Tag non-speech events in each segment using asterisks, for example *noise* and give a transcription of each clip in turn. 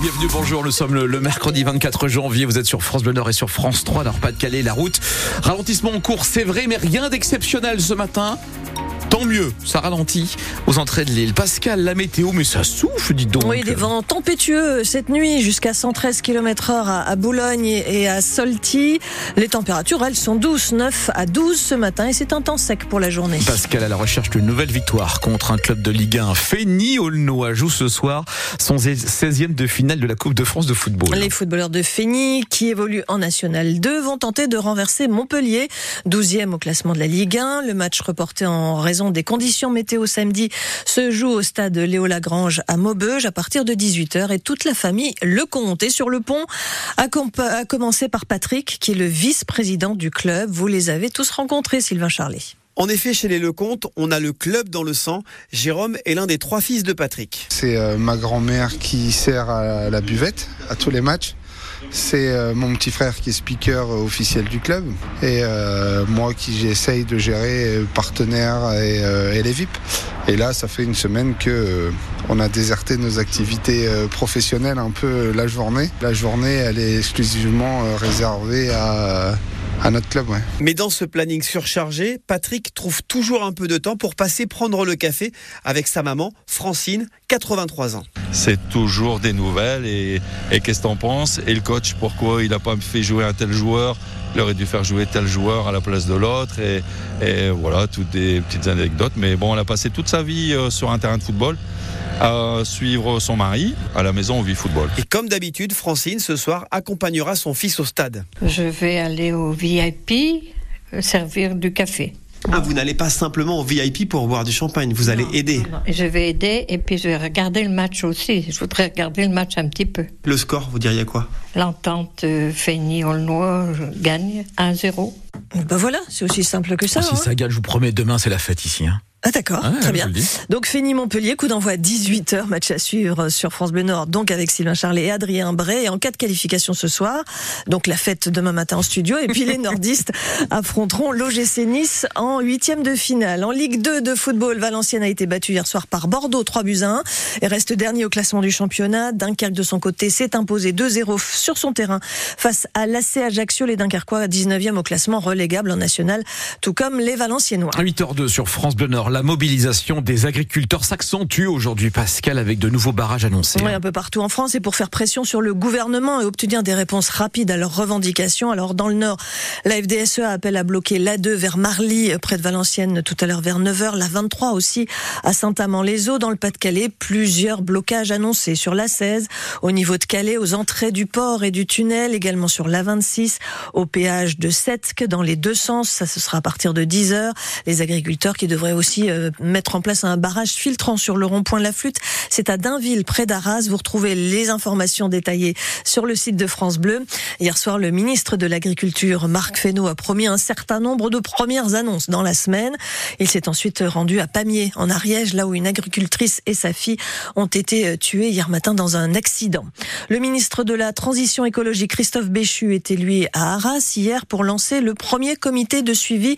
Bienvenue, bonjour. Nous sommes le, mercredi 24 janvier. Vous êtes sur France Bleu Nord et sur France 3, Nord-Pas-de-Calais, la route. Ralentissement en cours, c'est vrai, mais rien d'exceptionnel ce matin. Tant mieux, ça ralentit aux entrées de l'île. Pascal, la météo, mais ça souffle, dis donc. Oui, des vents tempétueux cette nuit jusqu'à 113 km heure à Boulogne et à Solti. Les températures, elles, sont douces, 9 à 12 ce matin et c'est un temps sec pour la journée. Pascal à la recherche d'une nouvelle victoire contre un club de Ligue 1. Fény Aulnois joue ce soir son 16e de finale de la Coupe de France de football. Les footballeurs de Fény, qui évoluent en National 2, vont tenter de renverser Montpellier, 12e au classement de la Ligue 1. Le match reporté en raison des conditions météo samedi se joue au stade Léo Lagrange à Maubeuge à partir de 18h et toute la famille le compte. Et sur le pont, a commencé par Patrick, qui est le vice-président du club. Vous les avez tous rencontrés, Sylvain Charlet. En effet, chez les Lecomte, on a le club dans le sang. Jérôme est l'un des trois fils de Patrick. C'est euh, ma grand-mère qui sert à la buvette à tous les matchs. C'est euh, mon petit frère qui est speaker officiel du club et euh, moi qui j'essaye de gérer partenaires et, et, les VIP. Et là, ça fait une semaine que on a déserté nos activités professionnelles un peu la journée. La journée, elle est exclusivement réservée à à notre club, ouais. Mais dans ce planning surchargé, Patrick trouve toujours un peu de temps pour passer prendre le café avec sa maman, Francine, 83 ans. C'est toujours des nouvelles et, qu'est-ce que t'en penses? Et le coach, pourquoi il n'a pas fait jouer un tel joueur? Il aurait dû faire jouer tel joueur à la place de l'autre et, et, voilà, toutes des petites anecdotes. Mais bon, elle a passé toute sa vie euh, sur un terrain de football à suivre son mari. À la maison, on vit football. Et comme d'habitude, Francine, ce soir, accompagnera son fils au stade. Je vais aller au VIP euh, servir du café. Ah, vous n'allez pas simplement au VIP pour boire du champagne, vous allez aider. Je vais aider et puis je vais regarder le match aussi. Je voudrais regarder le match un petit peu. Le score, vous diriez quoi? L'entente euh, Fény-Aulnois gagne 1-0. Ben voilà, c'est aussi simple que ça. Ah, si hein. ça gagne, je vous promets, demain c'est la fête ici. Hein. Ah d'accord, très bien. Donc Fény Montpellier, coup d'envoi à 18h, match à suivre sur France Bleu Nord, donc avec Sylvain Charlet et Adrien Bray. Et en cas de qualification ce soir, donc la fête demain matin en studio. Et puis les nordistes *laughs* affronteront l'OGC Nice en huitième de finale. En Ligue 2 de football, Valenciennes a été battue hier soir par Bordeaux, 3 buts à 1 et reste dernier au classement du championnat. Dunkerque de son côté s'est imposé 2-0 sur son terrain face à l'AC Ajaccio. Les Dunkerquois 19e au classement relégable en national, tout comme les Valenciennois. À 8h02 sur France Bleu Nord la mobilisation des agriculteurs s'accentue aujourd'hui, Pascal, avec de nouveaux barrages annoncés. Oui, un peu partout en France et pour faire pression sur le gouvernement et obtenir des réponses rapides à leurs revendications. Alors, dans le Nord, la FDSE appelle à bloquer l'A2 vers Marly, près de Valenciennes, tout à l'heure vers 9h. La 23 aussi à Saint-Amand-les-Eaux. Dans le Pas-de-Calais, plusieurs blocages annoncés sur la 16, au niveau de Calais, aux entrées du port et du tunnel, également sur la 26, au péage de Setsk, dans les deux sens. Ça, ce sera à partir de 10h. Les agriculteurs qui devraient aussi euh, mettre en place un barrage filtrant sur le rond-point de la Flûte. C'est à Dainville, près d'Arras. Vous retrouvez les informations détaillées sur le site de France Bleu. Hier soir, le ministre de l'Agriculture, Marc Fesneau, a promis un certain nombre de premières annonces dans la semaine. Il s'est ensuite rendu à Pamiers, en Ariège, là où une agricultrice et sa fille ont été euh, tuées hier matin dans un accident. Le ministre de la Transition écologique, Christophe Béchu, était lui à Arras hier pour lancer le premier comité de suivi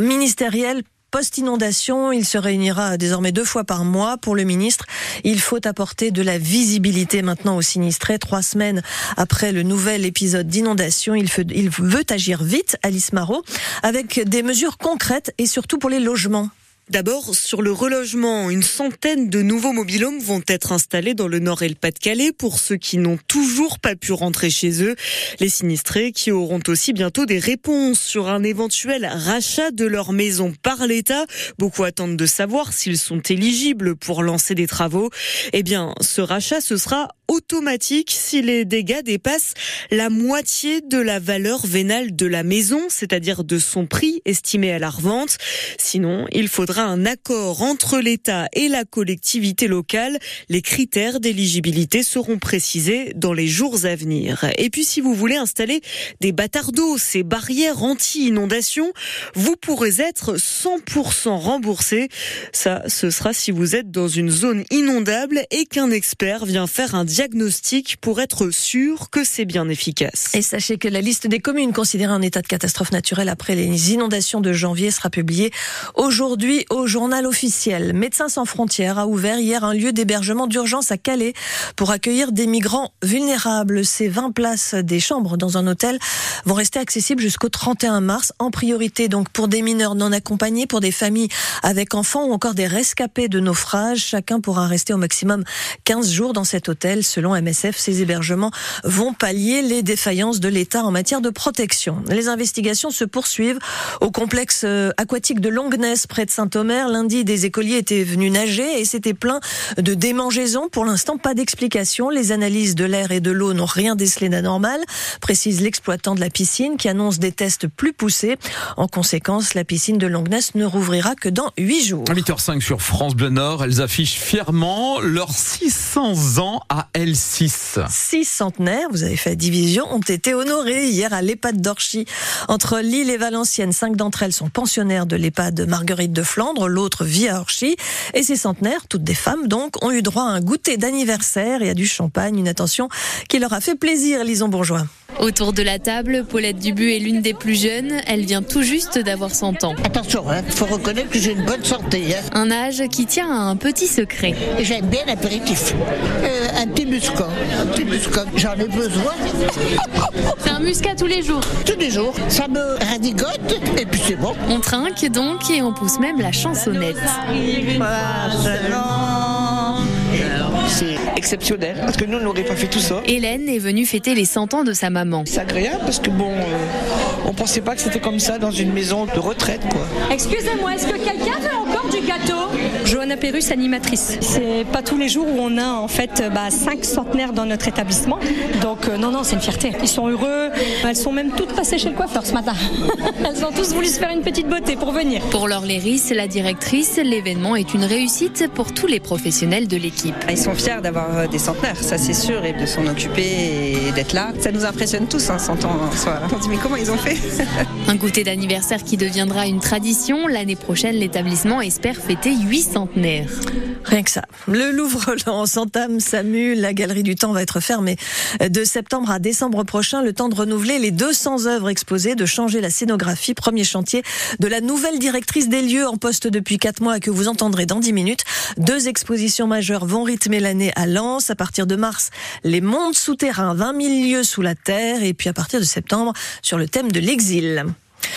ministériel post-inondation. Il se réunira désormais deux fois par mois pour le ministre. Il faut apporter de la visibilité maintenant aux sinistrés. Trois semaines après le nouvel épisode d'inondation, il, veut agir vite, Alice Marot, avec des mesures concrètes et surtout pour les logements. D'abord, sur le relogement, une centaine de nouveaux mobilhomes vont être installés dans le Nord et le Pas-de-Calais pour ceux qui n'ont toujours pas pu rentrer chez eux. Les sinistrés qui auront aussi bientôt des réponses sur un éventuel rachat de leur maison par l'État. Beaucoup attendent de savoir s'ils sont éligibles pour lancer des travaux. Eh bien, ce rachat, ce sera automatique si les dégâts dépassent la moitié de la valeur vénale de la maison, c'est-à-dire de son prix estimé à la revente. Sinon, il faudra un accord entre l'État et la collectivité locale. Les critères d'éligibilité seront précisés dans les jours à venir. Et puis si vous voulez installer des bâtards d'eau, ces barrières anti-inondation, vous pourrez être 100% remboursé. Ça, ce sera si vous êtes dans une zone inondable et qu'un expert vient faire un diagnostic diagnostic pour être sûr que c'est bien efficace. Et sachez que la liste des communes considérées en état de catastrophe naturelle après les inondations de janvier sera publiée aujourd'hui au journal officiel. Médecins sans frontières a ouvert hier un lieu d'hébergement d'urgence à Calais pour accueillir des migrants vulnérables. Ces 20 places des chambres dans un hôtel vont rester accessibles jusqu'au 31 mars, en priorité donc pour des mineurs non accompagnés, pour des familles avec enfants ou encore des rescapés de naufrage. Chacun pourra rester au maximum 15 jours dans cet hôtel. Selon MSF, ces hébergements vont pallier les défaillances de l'État en matière de protection. Les investigations se poursuivent au complexe euh, aquatique de Longness près de Saint-Omer. Lundi, des écoliers étaient venus nager et c'était plein de démangeaisons. Pour l'instant, pas d'explication. Les analyses de l'air et de l'eau n'ont rien décelé d'anormal, précise l'exploitant de la piscine qui annonce des tests plus poussés. En conséquence, la piscine de Longness ne rouvrira que dans 8 jours. 8h05 sur France Bleu Nord, elles affichent fièrement leurs 600 ans à L6. Six centenaires, vous avez fait la division, ont été honorés hier à l'EHPAD d'Orchy. Entre Lille et Valenciennes, cinq d'entre elles sont pensionnaires de l'EHPAD Marguerite de Flandre, l'autre vit à Orchy. Et ces centenaires, toutes des femmes donc, ont eu droit à un goûter d'anniversaire et à du champagne, une attention qui leur a fait plaisir, Lison Bourgeois. Autour de la table, Paulette Dubu est l'une des plus jeunes. Elle vient tout juste d'avoir 100 ans. Attention, il hein, faut reconnaître que j'ai une bonne santé. Hein. Un âge qui tient à un petit secret. J'aime bien l'apéritif. Euh, un petit muscat. Un petit muscat. J'en ai besoin. C'est un muscat tous les jours. Tous les jours. Ça me radigote et puis c'est bon. On trinque donc et on pousse même la chansonnette. C'est exceptionnel parce que nous, on n'aurait pas fait tout ça. Hélène est venue fêter les 100 ans de sa maman. C'est agréable parce que bon, euh, on pensait pas que c'était comme ça dans une maison de retraite, quoi. Excusez-moi, est-ce que quelqu'un veut Johanna Perrus, animatrice. C'est pas tous les jours où on a en fait bah, cinq centenaires dans notre établissement. Donc euh, non, non, c'est une fierté. Ils sont heureux. Elles sont même toutes passées chez le coiffeur ce matin. *laughs* Elles ont tous voulu se faire une petite beauté pour venir. Pour Laure Léris, la directrice, l'événement est une réussite pour tous les professionnels de l'équipe. Ils sont fiers d'avoir euh, des centenaires, ça c'est sûr, et de s'en occuper et d'être là. Ça nous impressionne tous, hein, 100 ans. Hein, on dit mais comment ils ont fait? *laughs* Un goûter d'anniversaire qui deviendra une tradition. L'année prochaine, l'établissement espère fêter 8 Rien que ça. Le Louvre s'entame, Samu, la Galerie du Temps va être fermée de septembre à décembre prochain. Le temps de renouveler les 200 œuvres exposées, de changer la scénographie. Premier chantier de la nouvelle directrice des lieux en poste depuis 4 mois que vous entendrez dans 10 minutes. Deux expositions majeures vont rythmer l'année à Lens. À partir de mars, les mondes souterrains, 20 000 lieux sous la terre. Et puis à partir de septembre, sur le thème de l'exil.